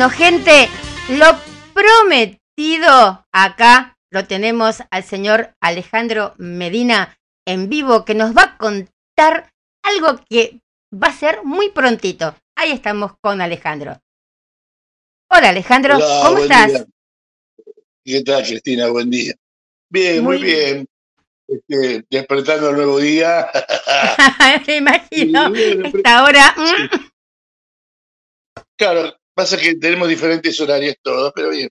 Bueno, gente, lo prometido acá lo tenemos al señor Alejandro Medina en vivo que nos va a contar algo que va a ser muy prontito. Ahí estamos con Alejandro. Hola Alejandro, Hola, ¿cómo estás? día. ¿Qué tal, Cristina? Buen día. Bien, muy, Muy- bien. Este, despertando el nuevo día. Me imagino. Y bueno, Esta hora. Claro, pasa que tenemos diferentes horarios todos, pero bien.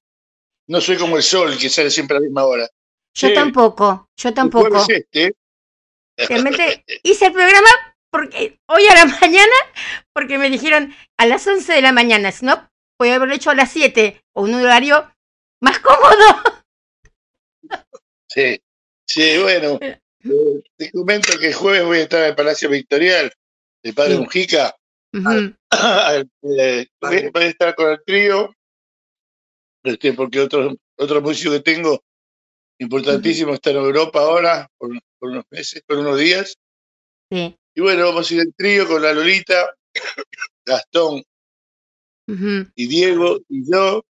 No soy como el sol, que sale siempre a la misma hora. Yo Sí, tampoco, yo tampoco. este, Realmente hice el programa porque hoy a la mañana, porque me dijeron a las 11 de la mañana, si no, podía haberlo hecho a las 7 o un horario más cómodo. sí, sí, bueno. eh, te comento que el jueves voy a estar en el Palacio Victorial, de Padre Sí. Mujica. Ujú, Eh, voy voy a estar con el trío, este, porque otro, otro músico que tengo importantísimo está en Europa ahora, por, por unos meses, por unos días. Sí. Y bueno, vamos a ir el trío con la Lolita, Gastón y Diego y yo,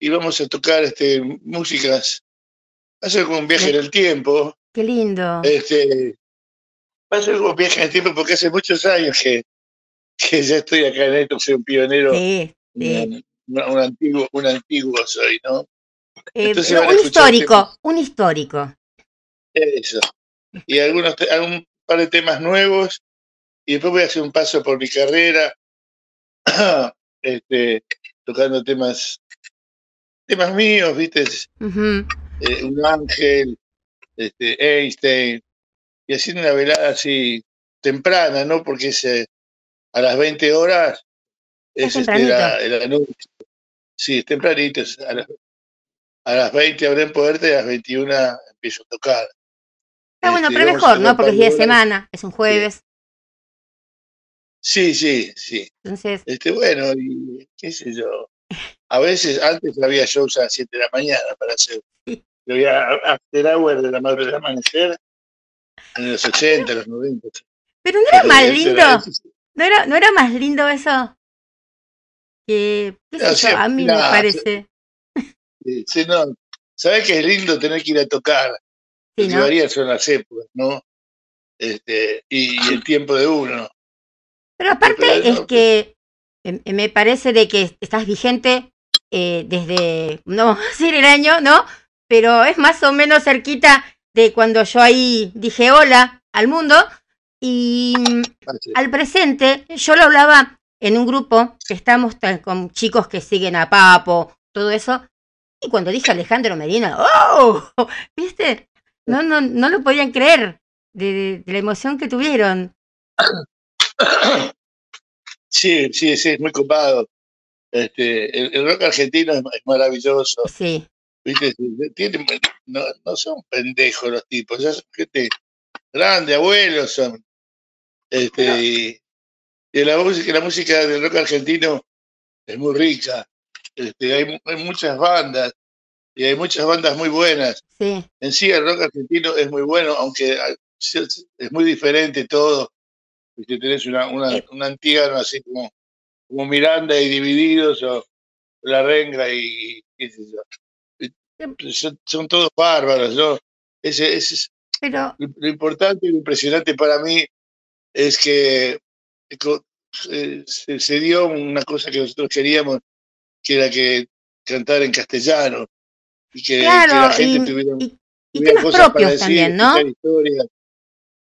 y vamos a tocar este, músicas. Va a ser como un viaje en el tiempo. Qué lindo. Este, va a ser como un viaje en el tiempo porque hace muchos años que, que ya estoy acá en esto, soy un pionero, Sí, sí. un, un antiguo, un antiguo soy, ¿no? Eh, entonces no, un histórico, temas. un histórico. Eso. Y algunos, algún par de temas nuevos. Y después voy a hacer un paso por mi carrera, este, tocando temas, temas míos, ¿viste? Eh, un ángel, este, Einstein, y haciendo una velada así temprana, ¿no? Porque es a las 20 horas, Es es este, la- el anuncio. Sí, es tempranito, es a, las- a las 20 abren puerta y a las 21 empiezo a tocar. Está bueno, Este, pero mejor, ¿no? Porque es día de semana, es un jueves. Sí, sí, sí. Entonces, Este, bueno, y qué sé yo. A veces, antes había shows a las 7 de la mañana para hacer. Había after hour de la madre del amanecer en los 80, los 90. pero no era más lindo. ¿No era, ¿No era más lindo eso? Que, qué sé No, yo, sí, a mí me parece. sí, sí, no. ¿Sabes qué es lindo tener que ir a tocar? Sí, que ¿no? varía son las épocas, ¿no? Este, y, y el tiempo de uno. Pero aparte Pero es que eh, me parece de que estás vigente eh, desde, no vamos a decir el año, ¿no? Pero es más o menos cerquita de cuando yo ahí dije hola al mundo y mm, al presente yo lo hablaba en un grupo que estamos con chicos que siguen a Papo, todo eso, y cuando dije Alejandro Medina, ¡oh! ¿Viste? No, no, no lo podían creer de- de- de la emoción que tuvieron. Sí, sí, sí, es muy copado. Este, el, el rock argentino es, es maravilloso. Sí, ¿Viste? Tienen- no, no son pendejos los tipos, ya son gente grande, abuelos son. Este, y, y la música, la música del rock argentino es muy rica. Este, hay, hay muchas bandas y hay muchas bandas muy buenas. sí. En sí el rock argentino es muy bueno, aunque es muy diferente todo. Viste, tenés una, una, Eh. un antígano así como, como Miranda y Divididos o La Renga y yo. son, son todos bárbaros, ¿no? Ese, ese es Pero, lo importante y lo impresionante para mí es que eh, se, dio una cosa que nosotros queríamos, que era que cantar en castellano y que, la gente y, tuviera, y, y tuviera cosas para decir, también, ¿no? historias.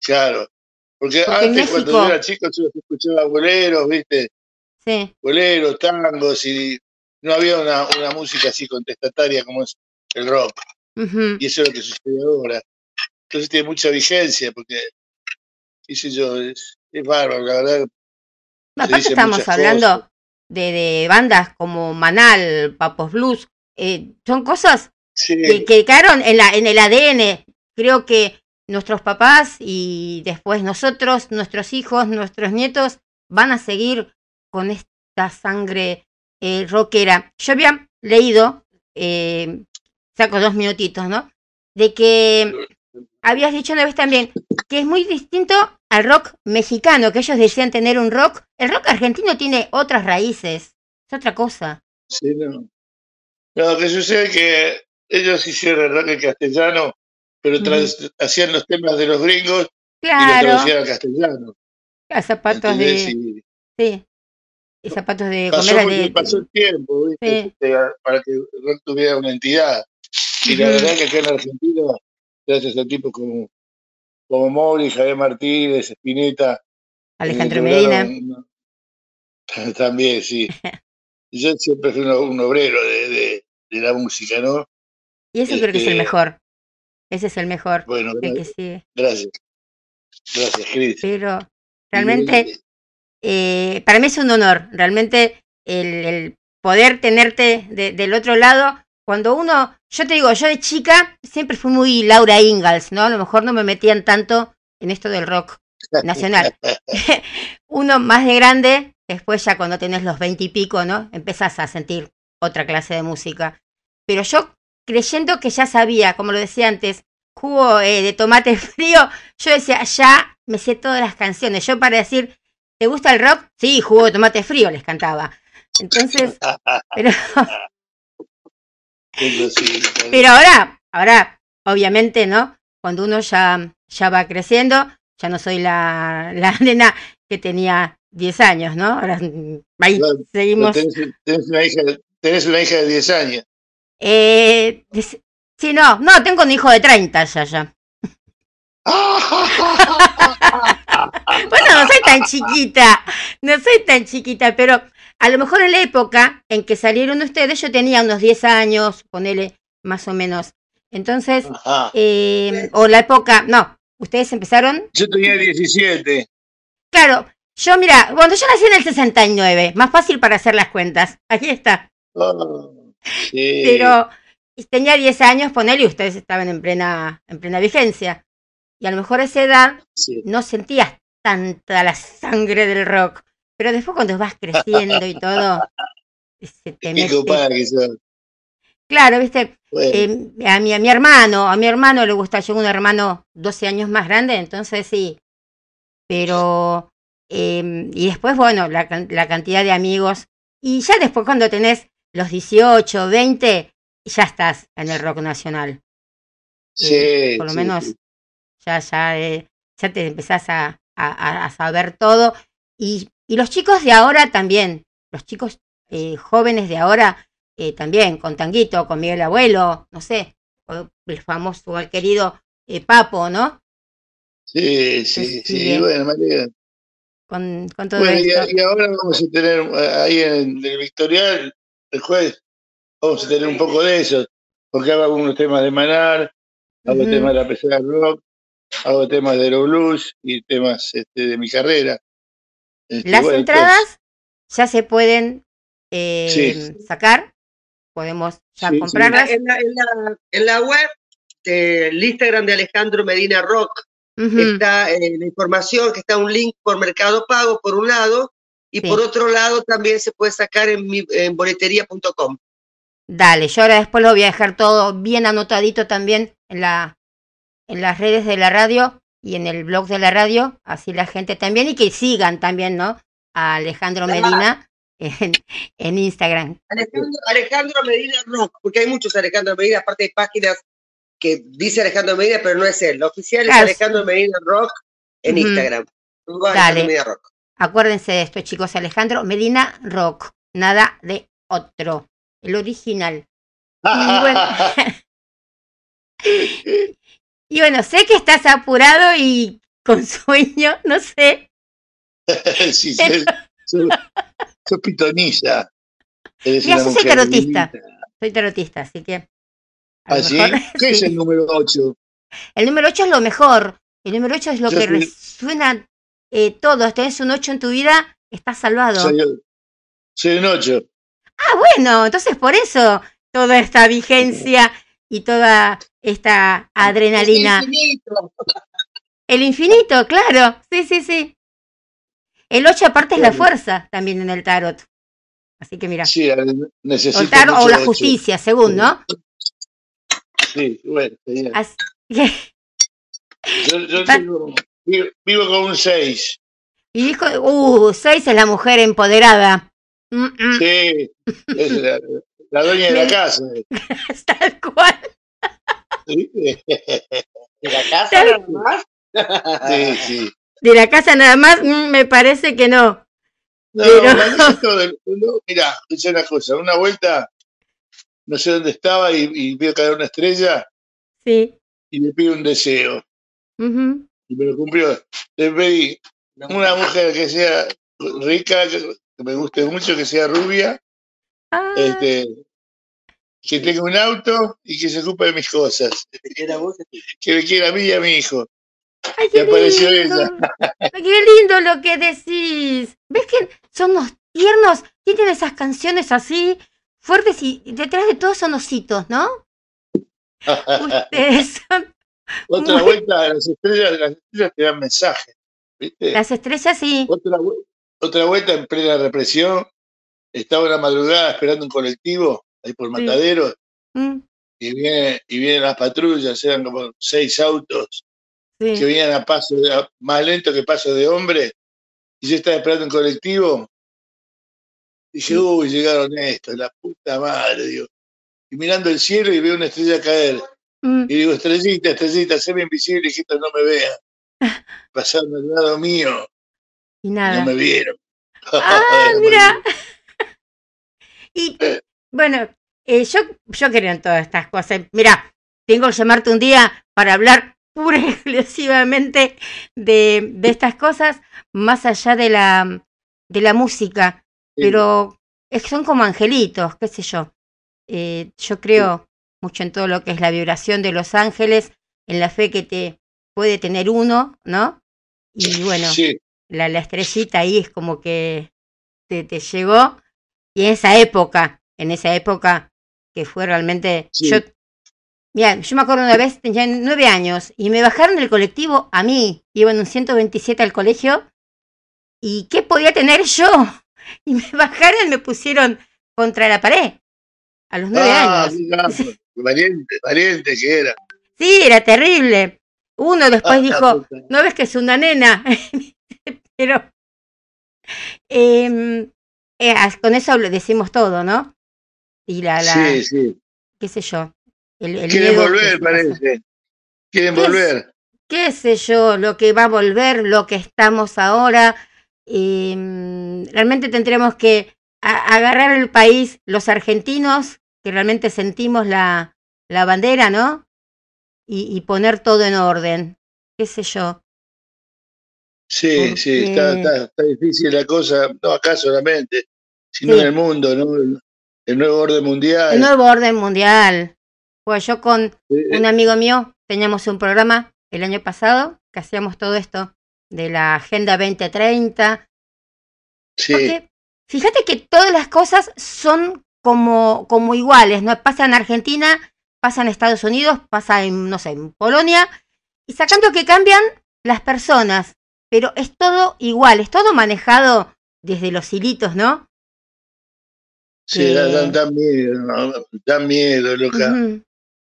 Claro, porque, antes cuando yo era chico yo escuchaba boleros, ¿viste? sí, Boleros, tangos y no había una, una música así contestataria como es el rock. Y eso es lo que sucede ahora. Entonces tiene mucha vigencia porque, qué sé yo, es, es bárbaro, la verdad. Aparte estamos hablando cosas. de, de bandas como Manal, Papos Blues, eh, son cosas que, que quedaron en, la, en el ADN. Creo que nuestros papás y después nosotros, nuestros hijos, nuestros nietos, van a seguir con esta sangre eh, rockera. Yo había leído, eh, saco dos minutitos, ¿no? De que habías dicho una vez también que es muy distinto al rock mexicano, que ellos decían tener un rock. El rock argentino tiene otras raíces, es otra cosa. sí, no. No, lo que sucede es que ellos hicieron el rock en castellano, pero hacían los temas de los gringos y los Claro, traducían al castellano. a zapatos ¿Entendés? de, Y sí, y zapatos de pasó de, pasó el tiempo, ¿viste? sí, para que el rock tuviera una entidad. Y la verdad que acá en Argentina, gracias a tipos como, como Mori, Javier Martínez, Spinetta, eh, Alejandro Medina. también, sí. Yo siempre fui un, obrero de, de, de la música, ¿no? Y ese creo que es el Este, mejor. Ese es el mejor, bueno, el gra- que sigue. gracias, gracias, Cris. Pero realmente, eh, para mí es un honor, realmente el, el poder tenerte de- del otro lado. Cuando uno, yo te digo, yo de chica siempre fui muy Laura Ingalls, ¿no? A lo mejor no me metían tanto en esto del rock nacional. uno más de grande, después ya cuando tenés los veinte y pico, ¿no? Empezás a sentir otra clase de música. Pero yo, creyendo que ya sabía, como lo decía antes, jugo eh, de tomate frío, yo decía, ya me sé todas las canciones. Yo para decir, ¿te gusta el rock? Sí, jugo de tomate frío, les cantaba. Entonces, pero, pero ahora, ahora, obviamente, ¿no? Cuando uno ya, ya va creciendo, ya no soy la, la nena que tenía 10 años, ¿no? Ahora mm, ahí seguimos. tenés, tenés una hija, tenés una hija de 10 años. Eh, des- sí, no, no, tengo un hijo de 30 ya, ya. Bueno, no soy tan chiquita, no soy tan chiquita, pero a lo mejor en la época en que salieron ustedes yo tenía unos 10 años, ponele más o menos. Entonces, eh, o la época, no, ustedes empezaron, Yo tenía 17. claro, yo mira, cuando yo nací en el 69, más fácil para hacer las cuentas, aquí está, Oh, sí. pero tenía 10 años, ponele, y ustedes estaban en plena, en plena vigencia. Y a lo mejor a esa edad sí. no sentías tanta la sangre del rock. Pero después cuando vas creciendo y todo, se te Qué mete. copada que. Claro, viste, Bueno, eh, a, mi, a mi hermano, a mi hermano le gusta, yo un hermano 12 años más grande, entonces sí. Pero, eh, y después, bueno, la, la cantidad de amigos. Y ya después cuando tenés los 18, 20, ya estás en el rock nacional. sí, por lo sí, menos sí. ya, ya, eh, ya te empezás a- a- a saber todo. Y, y los chicos de ahora también, los chicos eh, jóvenes de ahora eh, también, con Tanguito, con Miguel Abuelo, no sé, el famoso, el querido eh, Papo, ¿no? Sí, sí, Sí, sí, bueno, María. Con, con todo Bueno, y, esto. y ahora vamos a tener eh, ahí en el Victorial, el jueves, vamos a tener un poco de eso, porque hago algunos temas de Manar, hago temas de la pesada rock, hago temas de Aero Blues y temas este, de mi carrera. Este, Las bueno, entradas ya se pueden eh, Sí. sacar, podemos ya Sí, sí. comprarlas. En la, en, la, en la web del Instagram de Alejandro Medina Rock está eh, la información, que está un link por Mercado Pago por un lado, y Sí. por otro lado también se puede sacar en, mi, en boletería.com. Dale, yo ahora después lo voy a dejar todo bien anotadito también en la en las redes de la radio y en el blog de la radio, así la gente también y que sigan también, ¿no? A Alejandro. Medina en, en Instagram. Alejandro, Alejandro Medina Rock, porque hay muchos Alejandro Medina, aparte de páginas que dice Alejandro Medina, pero no es él. Lo oficial es Claro. Alejandro Medina Rock en. Instagram. Dale. Alejandro Medina Rock. Acuérdense de esto, chicos. Alejandro Medina Rock. Nada de otro. El original. Y bueno, y bueno, sé que estás apurado y con sueño, no sé. sí, Mira, una yo soy tarotista. Soy tarotista, así que. ¿Ah, sí? ¿Qué es el número 8? El número 8 es lo mejor. El número 8 es lo Yo que soy- resuena eh, todo. Tenés un 8 en tu vida, estás salvado. Soy, soy un 8. Ah, bueno, entonces por eso toda esta vigencia y toda esta adrenalina. Es infinito. El infinito, claro. Sí, sí, sí. El 8 aparte es la fuerza también en el tarot. Así que mira. Sí, necesito. O, el tarot, o la ocho. justicia, según, ¿no? Sí, bueno, genial. Así que- Yo, yo vivo, vivo con un 6. y dijo, uh, 6 es la mujer empoderada. Mm, mm, Sí, es la, la dueña de la Me- casa. Tal cual. ¿De la casa nada más? Sí, sí. De la casa nada más, mm, me parece que no. No, Pero- no, mirá, dice una cosa, una vuelta, no sé dónde estaba y, y veo caer una estrella Sí. y le pido un deseo. Y me lo cumplió. Le pedí una mujer que sea rica, que, que me guste mucho, que sea rubia, Ah, este, que tenga un auto y que se ocupe de mis cosas. Vos, Que me quiera a mí y a mi hijo. ay, me qué apareció lindo. Ay, Qué lindo lo que decís. ¿Ves que son unos tiernos? Tienen esas canciones así fuertes y detrás de todo son ositos, ¿no? Ustedes son Otra Muy- vuelta, las estrellas, las estrellas te dan mensajes. ¿Viste? las estrellas sí. Otra, vu- otra vuelta en plena represión, estaba en la madrugada esperando un colectivo ahí por Sí. Matadero Mm, y, viene, y vienen las patrullas, eran como seis autos que sí. venían a paso de- a- más lento que paso de hombre y yo estaba esperando un colectivo y dije, Sí. uy, llegaron estos, la puta madre, digo. Y mirando el cielo y veo una estrella caer. Mm, Y digo, estrellita, estrellita, séme invisible estos no me vean. Pasando al lado mío y y nada. no me vieron. Ah, mira. Y bueno, eh, yo, yo creo en todas estas cosas. Mira, tengo que llamarte un día para hablar pura y exclusivamente de, de estas cosas, más allá de la, de la música. Pero es son como angelitos, qué sé yo. Eh, yo creo mucho en todo lo que es la vibración de los ángeles, en la fe que te puede tener uno, ¿no? Y bueno, Sí, la, la estrellita ahí es como que te, te llegó. Y en esa época, en esa época que fue realmente. Sí. Yo, mira, yo me acuerdo una vez, tenía nueve años, y me bajaron del colectivo a mí. Iba en un 127 al colegio. ¿Y qué podía tener yo? Y me bajaron y me pusieron contra la pared. A los nueve ah, años. mirá, valiente, valiente que era. Sí, era terrible. Uno después Ah, dijo, no ves que es una nena, pero em, eh, con eso decimos todo, ¿no? Y la, la Sí, sí. qué sé yo, el, el Quieren miedo volver, parece. Quieren ¿Qué es? volver. qué sé yo, lo que va a volver, lo que estamos ahora. em, realmente tendremos que a- agarrar el país, los argentinos, que realmente sentimos la, la bandera, ¿no? Y, y poner todo en orden, qué sé yo. Sí, sí, está, está, está difícil la cosa, no acá solamente, sino Sí. en el mundo, ¿no? El, nuevo orden mundial. El nuevo orden mundial. Pues yo con Eh, un amigo mío teníamos un programa el año pasado que hacíamos todo esto de la Agenda 2030. sí, Porque fíjate que todas las cosas son como, como iguales, ¿no? Pasa en Argentina, pasa en Estados Unidos, pasa en, no sé, en Polonia, y sacando que cambian las personas, pero es todo igual, es todo manejado desde los hilitos, ¿no? Sí, que- da, da- miedo, ¿no? da miedo, loca. Ujú.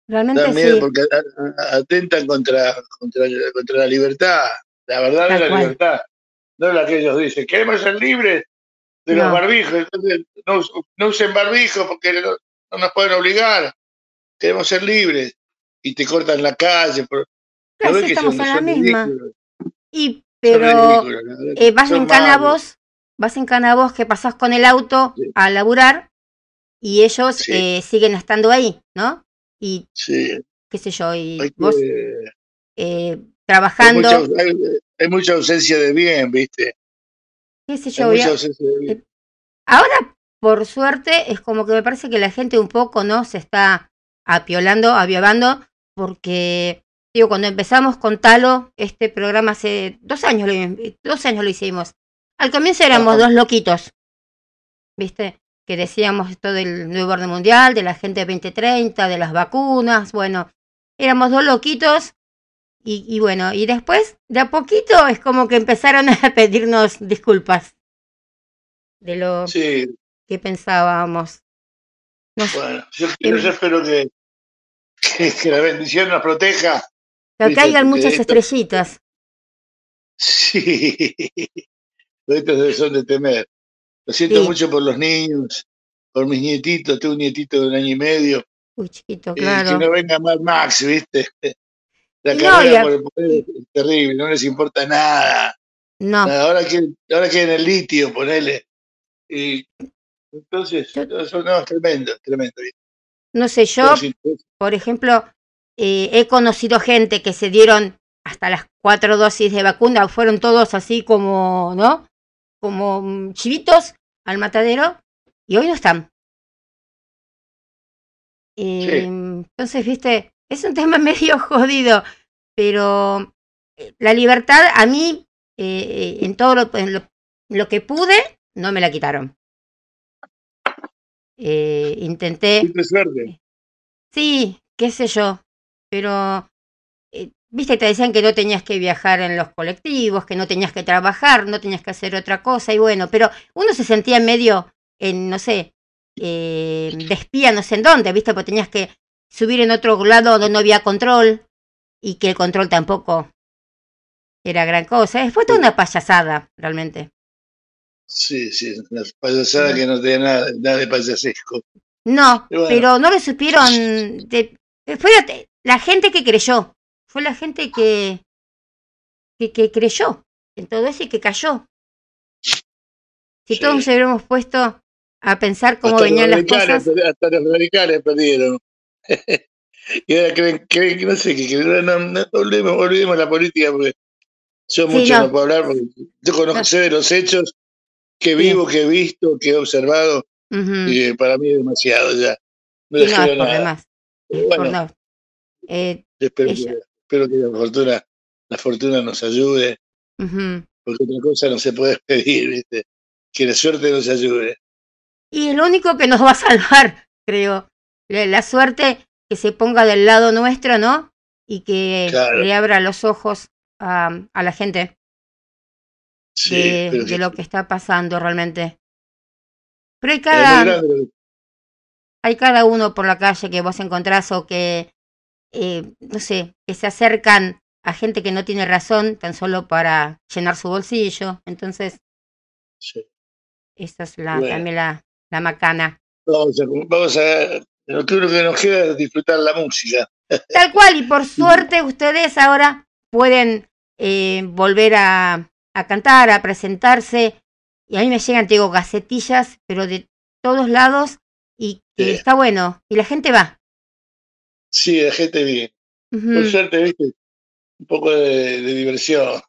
Realmente Da miedo sí. porque a- a- atentan contra, contra, contra la libertad, la verdad Tal es la cual. libertad, no la que ellos dicen, queremos ser libres, de los barbijos. Entonces, no, no usen barbijo porque no, no nos pueden obligar. Queremos ser libres. Y te cortan la calle. Por, Claro, ¿no sí, estamos son- en la misma. ridículos? Y, pero eh, vas en Canavos, malos. vas en Canavos que pasás con el auto Sí. a laburar y ellos Sí. eh, siguen estando ahí, ¿no? Y Sí, qué sé yo, y hay, que- vos eh, hay trabajando, mucha, hay- hay mucha ausencia de bien, ¿viste? qué sé Hay yo, mucha ausencia de bien. Ahora, por suerte, es como que me parece que la gente un poco, ¿no? Se está apiolando, aviavando, porque, digo, cuando empezamos con Talo, este programa hace dos años lo, dos años lo hicimos. Al comienzo éramos Ajá. dos loquitos, ¿viste? Que decíamos esto del nuevo orden mundial, de la gente 2030, de las vacunas, bueno, éramos dos loquitos y, y bueno, y después, de a poquito, es como que empezaron a pedirnos disculpas de lo Sí, que pensábamos. Bueno, yo, yo espero que, que, que la bendición nos proteja. que caigan muchas esto- estrellitas. Sí, estos son de temer. Lo siento Sí. mucho por los niños, por mis nietitos. Tengo un nietito de un año y medio. Uy, chiquito, Eh, claro. que no venga Mad Max, ¿viste? La no, carrera por el poder es terrible, no les importa nada. No, Nada, Ahora quieren, ahora quieren el litio, ponele. Y entonces, Yo- eso no, es tremendo, es tremendo. no sé, yo, por ejemplo, eh, he conocido gente que se dieron hasta las cuatro dosis de vacuna, fueron todos así como, ¿no? Como mm, chivitos al matadero y hoy no están. Eh, Entonces, viste, es un tema medio jodido, pero eh, la libertad a mí, eh, eh, en todo lo, en lo, lo que pude, no me la quitaron. Eh, intenté suerte. Sí, qué sé yo, pero viste, te decían que no tenías que viajar en los colectivos, que no tenías que trabajar, no tenías que hacer otra cosa, y bueno, pero uno se sentía medio en, no sé, eh, de espía, no sé en dónde, viste, porque tenías que subir en otro lado donde no había control y que el control tampoco era gran cosa. Fue toda una payasada, realmente. Sí, sí, una payasada que no tenía nada, nada de payasesco. No, bueno. pero no lo supieron. De, fue la gente que creyó. Fue la gente que, que, que creyó en todo eso y que cayó. Si Sí. todos nos hubiéramos puesto a pensar cómo hasta venían las cosas. Hasta los radicales perdieron. y ahora creen, creen que no sé, que, no, no, no, olvidemos, olvidemos la política porque yo Sí, mucho no. puedo hablar porque yo conozco, sé de los hechos que Sí. vivo, que he visto, que he observado y eh, para mí es demasiado ya. No Sí, no, por nada. demás. Por no. Eh, espero que la fortuna, la fortuna nos ayude, porque otra cosa no se puede pedir, ¿viste? Que la suerte nos ayude. Y es lo único que nos va a salvar, creo. La, la suerte que se ponga del lado nuestro, ¿no? Y que Claro. le abra los ojos a, a la gente. Sí, de, lo que está pasando realmente. Pero hay cada, hay cada uno por la calle que vos encontrás o que, eh, no sé, que se acercan a gente que no tiene razón tan solo para llenar su bolsillo. Entonces, sí. esa es la, Bueno. también la, la macana. Vamos a, vamos a, lo que nos queda es disfrutar la música. Tal cual, y por suerte ustedes ahora pueden eh, volver a, a cantar, a presentarse. Y a mí me llegan, te digo, gacetillas, pero de todos lados, y que Sí. está bueno. Y la gente va. Sí, la gente bien. Por suerte, viste, un poco de, de diversión.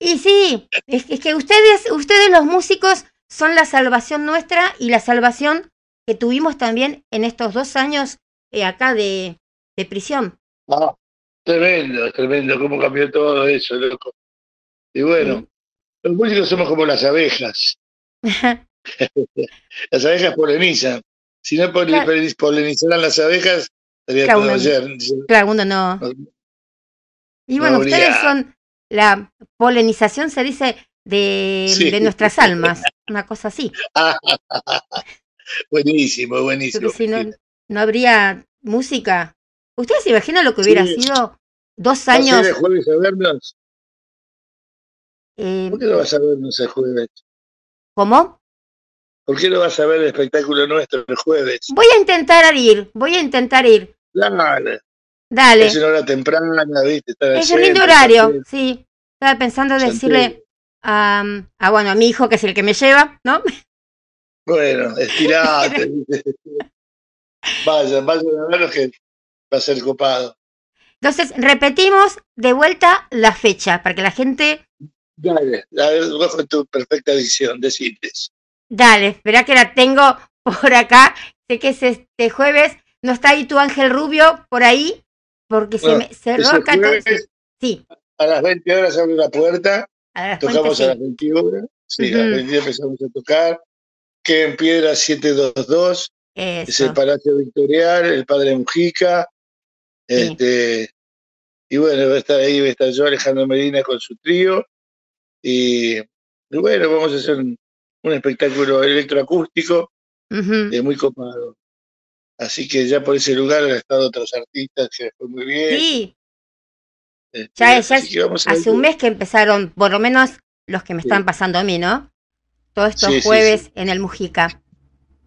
Y sí, es, es que ustedes, ustedes los músicos son la salvación nuestra y la salvación que tuvimos también en estos dos años eh, acá de, de prisión. Ah, tremendo, tremendo, cómo cambió todo eso, loco. Y bueno, los músicos somos como las abejas. Las abejas polinizan. Si no Claro. polinizaran las abejas, Claro, una- ayer. claro, uno no. Y No bueno, ustedes son la polinización, se dice, de, Sí. de nuestras almas, una cosa así. buenísimo, buenísimo. Porque si no, no habría música. ¿Ustedes se imaginan lo que hubiera Sí. sido dos ¿Vas años? el jueves a vernos? eh, ¿Por qué no vas a vernos el jueves? ¿Cómo? ¿Por qué no vas a ver el espectáculo nuestro el jueves? Voy a intentar ir, voy a intentar ir. Dale. Dale. Es una hora temprana, ¿viste? Está en Es un lindo horario, sí. Estaba pensando Santiago. decirle a, a, bueno, a mi hijo, que es el que me lleva, ¿no? Bueno, estirate. vayan, vayan a verlo que va a ser copado. Entonces, repetimos de vuelta la fecha para que la gente. Dale, a ver, vos con tu perfecta dicción, decides. Dale, verá que la tengo por acá. Sé que es este jueves. ¿No está ahí tu ángel rubio por ahí? Porque se me cerró acá. Sí, A las 20 horas abre la puerta, a las tocamos a las sí. 21. Sí, a las Ujú. 22 empezamos a tocar. Que en Piedra 722, es Eso. el Palacio Victorial, el Padre Mujica. Sí. Este, y bueno, va a estar ahí, va a estar yo, Alejandro Medina con su trío. Y, y bueno, vamos a hacer un, un espectáculo electroacústico Ujú. eh, muy copado. Así que ya por ese lugar han estado otros artistas que les fue muy bien. Sí, Este, ya, ya hace ver. un mes que empezaron, por lo menos los que me Sí. están pasando a mí, ¿no? Todos estos Sí, jueves sí. en el Mujica.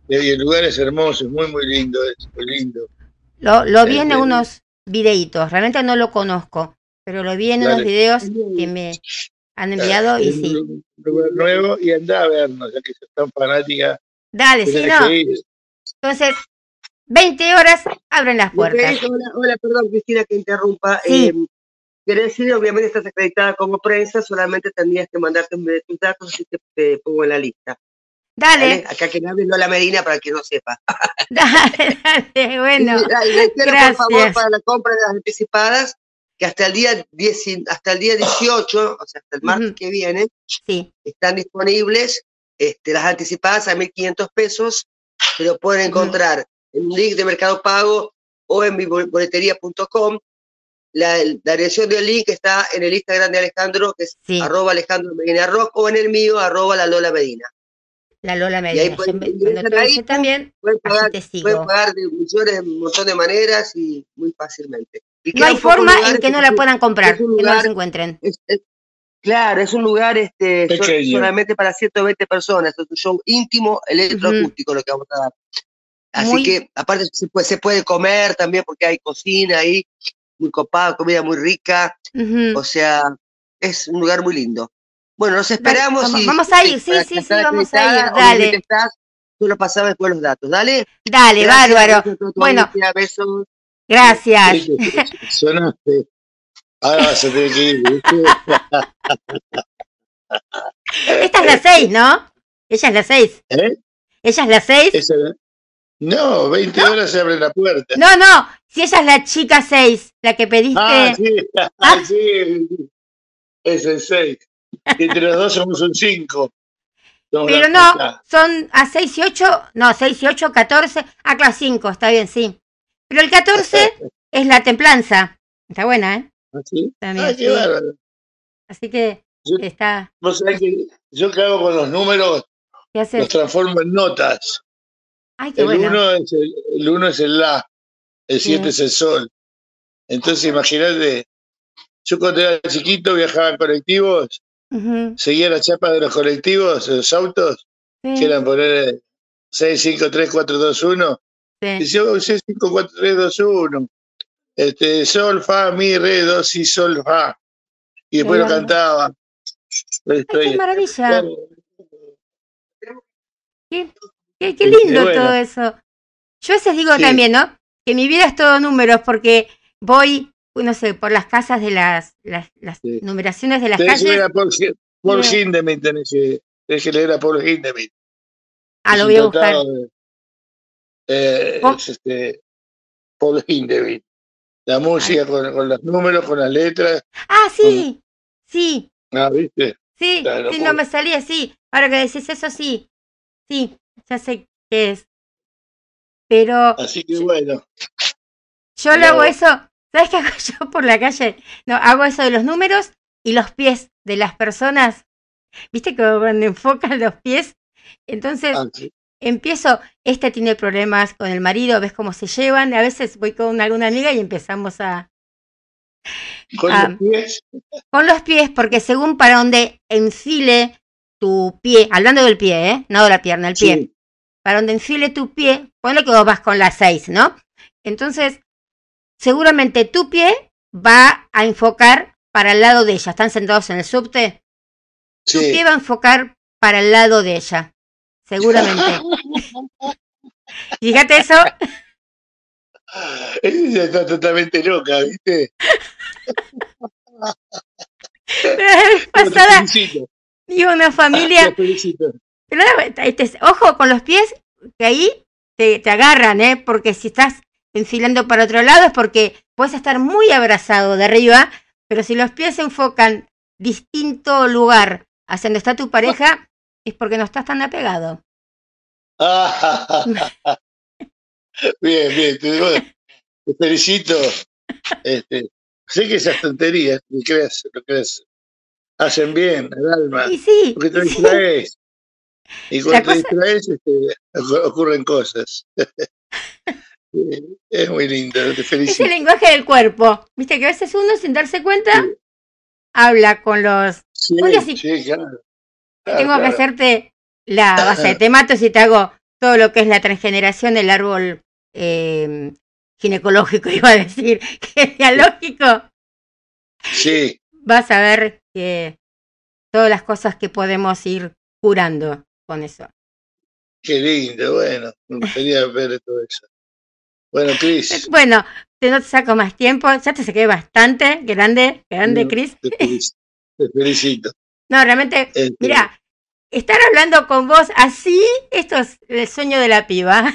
Y el lugar es hermoso, es muy, muy lindo, es muy lindo. Lo, lo vi en unos videitos, realmente no lo conozco, pero lo vi en unos videos que me han enviado y sí. nuevo y anda a vernos, ya que sos tan fanática. Dale, sí, no. que. Entonces, 20 horas abren las que puertas. hola, hola, perdón, Cristina, que interrumpa. Sí. Eh, quería decir, obviamente estás acreditada como prensa, solamente tendrías que mandarte un- tus datos, así te, te pongo en la lista. Dale. Acá que nadie no la Medina para quien no sepa. dale, dale, bueno. Y, reitero, gracias. por favor, para la compra de las anticipadas, que hasta el día 10 y- hasta el día 18, o sea, hasta el martes que viene, Sí, están disponibles este, las anticipadas a 1.500 pesos, se lo pueden encontrar en un link de Mercado Pago o en mi bol- boletería.com. La, la dirección del link está en el Instagram de Alejandro, que es sí, arroba Alejandro Medina Rock, o en el mío, arroba la Lola Medina. la Lola me y ahí pueden- Cuando ingresan te ahí, dice también, Pueden pagar, te pueden sigo. pagar de millones, un montón de maneras y muy fácilmente. Y No hay forma en que no la puedan comprar, que no las lugar- encuentren. es- es- claro, es un lugar este, Pequeño. solamente para 120 personas, es un show íntimo, electroacústico lo que vamos a dar. Así Muy- que, aparte, se puede, se puede comer también porque hay cocina ahí, muy copada, comida muy rica, o sea, es un lugar muy lindo. Bueno, nos esperamos vamos- y vamos a ir, sí, sí, sí, vamos a ir, dale. estás, tú lo pasabas después los datos, ¿dale? Dale, Gracias, bárbaro. Bueno. besos. Gracias. Sonaste. Ahora vas a tener que ir. Esta es la 6, ¿no? Ella es la 6. ¿Eh? Ella es la 6. Esa- No, 20 horas se abre la puerta. No, no, si ella es la chica 6, la que pediste. Ah, sí, Ah. sí. Es el 6. Entre los dos somos un 5. pero no, son a 6 y 8, no, 6 y 8, 14. Ah, claro, 5, está bien, sí. Pero el 14 es la templanza. Está buena, ¿eh? ¿Sí? También, Ah, sí. Así que Yo- está. Vos sabés que yo que hago con los números, ¿Qué los transformo en notas. Ay, qué El bueno. 1 es el, el uno es el La, el 7 Bien. es el Sol. Entonces, imagínate, yo cuando era chiquito viajaba en colectivos, Ujú, seguía la chapa de los colectivos, de los autos, sí, que eran poner 6, 5, 3, 4, 2, 1. Sí. Decía, oh, 6, 5, 4, 3, 2, 1. Este, sol, fa, mi, re, do, si, sol, fa. Y después lo cantaba. Ay, qué maravilla. Qué, qué, lindo bueno. todo eso. Yo a veces digo Sí. también, ¿no? Que mi vida es todo números porque voy, no sé, por las casas de las, las, las Sí. numeraciones de las Tenés calles. Paul Sí. Hindemith, tenés que, tenés que leer a Paul Hindemith. Ah, Es lo voy a buscar. de- eh, ¿Cómo? es este, Paul. La música con, con los números, con las letras. Ah, sí, sí, Ah, ¿viste? sí, Claro, sí, por- no me salía, sí. Ahora que decís eso, sí, sí, ya sé qué es. Pero Así que bueno. yo lo hago eso, ¿sabes qué hago yo por la calle? No, hago eso de los números y los pies de las personas. ¿Viste que cuando enfocan los pies? Entonces ah, sí. Empiezo, este tiene problemas con el marido, ves cómo se llevan, a veces voy con alguna amiga y empezamos a... Con los pies. Con los pies, porque según para donde enfile tu pie, hablando del pie, ¿eh? No de la pierna, el pie. Para donde enfile tu pie, ponle que vos vas con la 6, ¿no? Entonces, seguramente tu pie va a enfocar para el lado de ella. ¿Están sentados en el subte? Tu Sí. pie va a enfocar para el lado de ella. Seguramente. Fíjate eso. Ella está totalmente loca, ¿viste? Pasada iba una familia. Pero este, ojo con los pies, que ahí te, te agarran, ¿eh? Porque si estás enfilando para otro lado es porque puedes estar muy abrazado de arriba, pero si los pies se enfocan distinto lugar hacia donde está tu pareja, es porque no estás tan apegado. Bien, bien, te, bueno, te felicito. Este, sé que esas tonterías, lo creas, lo creas, hacen bien al alma, Y sí, porque te y sí. distraes. Y cuando te distraes, este, ocu- ocurren cosas. Sí, es muy lindo, te es el felicito. lenguaje del cuerpo. Viste que a veces uno, sin darse cuenta, Sí. habla con los... Sí, sí. sí, Claro, Tengo que hacerte la base de tematos y te hago todo lo que es la transgeneración del árbol eh, ginecológico, iba a decir, genealógico. Sí, Vas a ver que todas las cosas que podemos ir curando con eso. qué lindo, bueno, me gustaría ver todo eso. Bueno, Cris, Bueno, te no te saco más tiempo, ya te saqué bastante, grande, grande. Cris. te felicito. No, realmente, Este, mira, estar hablando con vos así, esto es el sueño de la piba.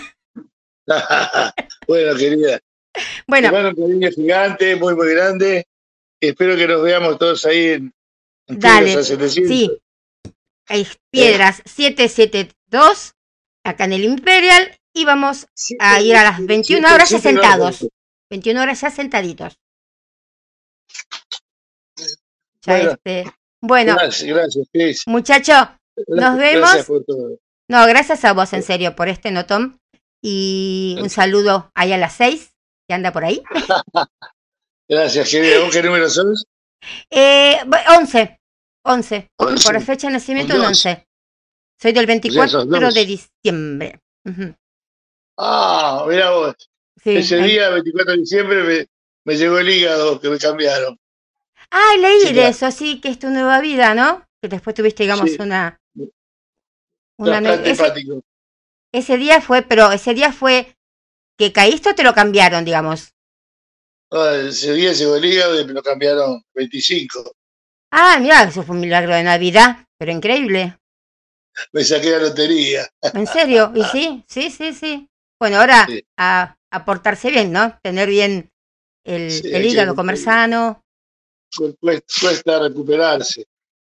bueno, querida, te Bueno, mando un cariño gigante, muy, muy grande. Espero que nos veamos todos ahí en, en Dale, Piedras a 700. sí. Hay piedras 772 acá en el Imperial y vamos a ir a las 21 horas ya sentados. nueve. 21 horas ya sentaditos. Ya Bueno. este, bueno, Gracias, muchacho, Gracias- vemos. Gracias por todo. no, gracias a vos en serio por este notón y un saludo ahí a las 6 que anda por ahí. Gracias, querida. ¿Vos qué número sos? Eh, bu- 11, 11, por Once. fecha de nacimiento un Dos. 11. Soy del 24 dos. de diciembre. Ah, mira vos. Sí, Ese ahí- día, 24 de diciembre, me, me llegó el hígado que me cambiaron. Ah, leí Sí, de eso, sí, que es tu nueva vida, ¿no? Que después tuviste, digamos, Sí. una... una ese, ese día fue, pero ese día fue que caíste o te lo cambiaron, digamos. Ah, ese día llegó el hígado y me lo cambiaron 25. Ah, mira, eso fue un milagro de Navidad, pero increíble. Me saqué la lotería. En serio, y sí, sí, sí, sí. Bueno, ahora Sí. a, a portarse bien, ¿no? Tener bien el, Sí, el hígado, comer sano, Cuesta, cuesta recuperarse.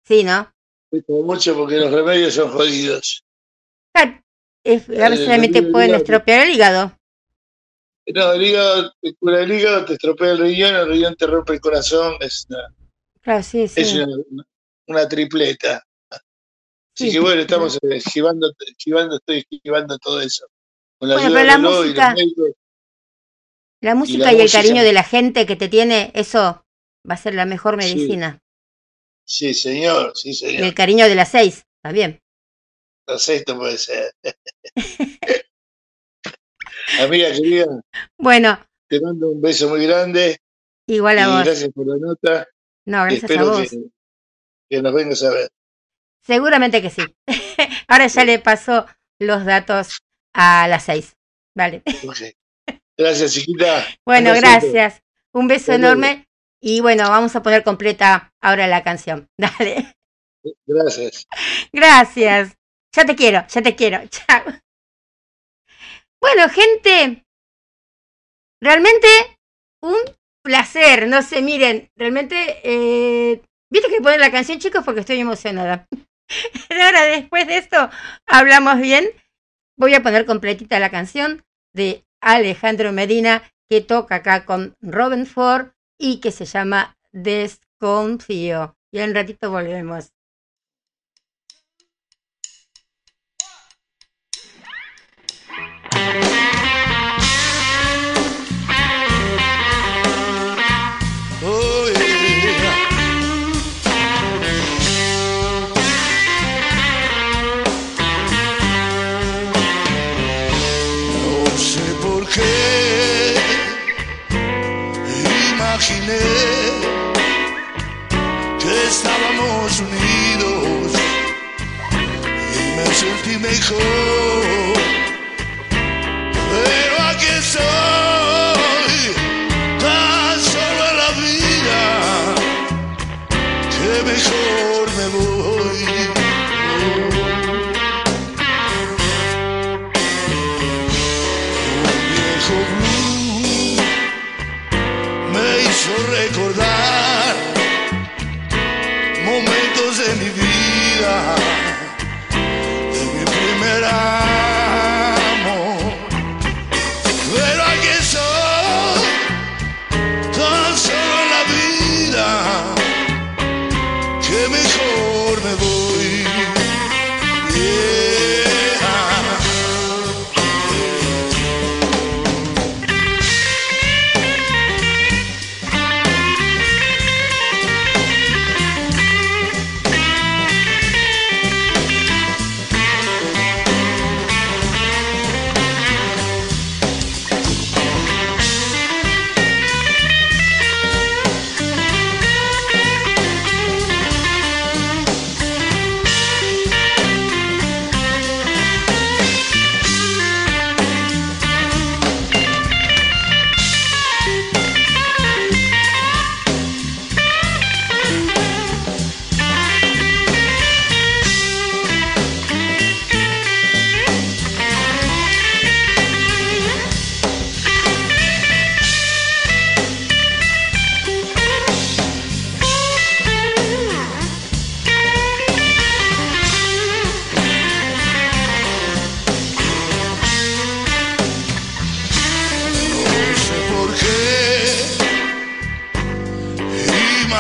sí, ¿no? Cuesta mucho porque los remedios son jodidos. Ah, es- a veces realmente pueden estropear el hígado. No, el hígado te cura el hígado, te estropea el riñón, el riñón te rompe el corazón. Es una, Claro, sí, sí. es una, tripleta. Así Sí. que bueno, estamos eh, esquivando, esquivando, estoy esquivando todo eso. Con la Bueno, ayuda pero la música- médicos. La música la y, el música- cariño de la gente que te tiene, eso va a ser la mejor medicina. Sí, señor, sí, Y señor. el cariño de las seis, también. No sé, esto puede ser. Amiga querida, Bueno, te mando un beso muy grande igual y a vos. gracias por la nota. No, gracias a espero vos. que, que nos vengas a ver. Seguramente que sí. Ahora ya le paso los datos a las seis. Vale. Gracias, chiquita. Bueno, gracias. Un beso Hasta luego. Y bueno, vamos a poner completa ahora la canción. Dale. Gracias. Gracias. Ya te quiero, ya te quiero. Chao. Bueno, gente, realmente un placer. No sé, miren, realmente, eh, viste que poner la canción, chicos, porque estoy emocionada. Ahora, después de esto, hablamos bien. Voy a poner completita la canción de Alejandro Medina, que toca acá con Robin Ford y que se llama Desconfío. Y en ratito volvemos.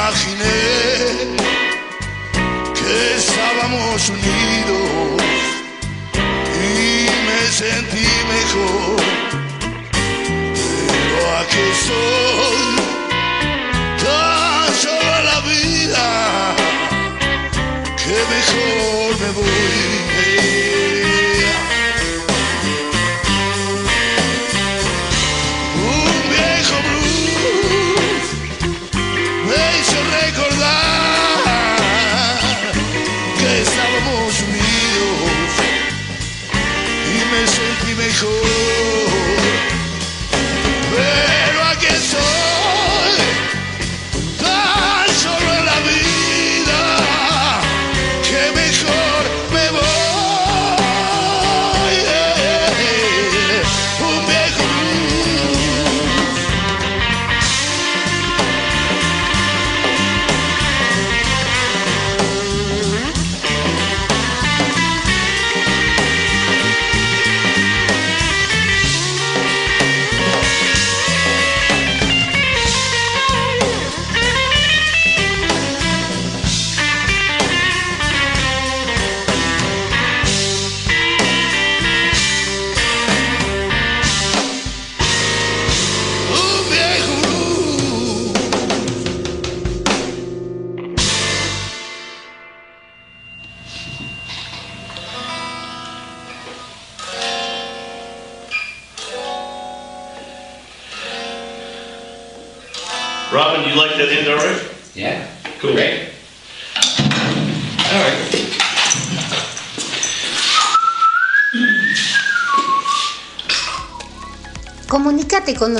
imaginé que estábamos unidos y me sentí mejor. Pero aquí estoy, tan solo la vida, que mejor me voy.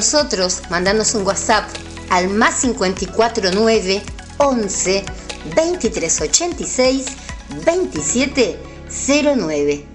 nosotros, un WhatsApp al más 549 11 2386 2709.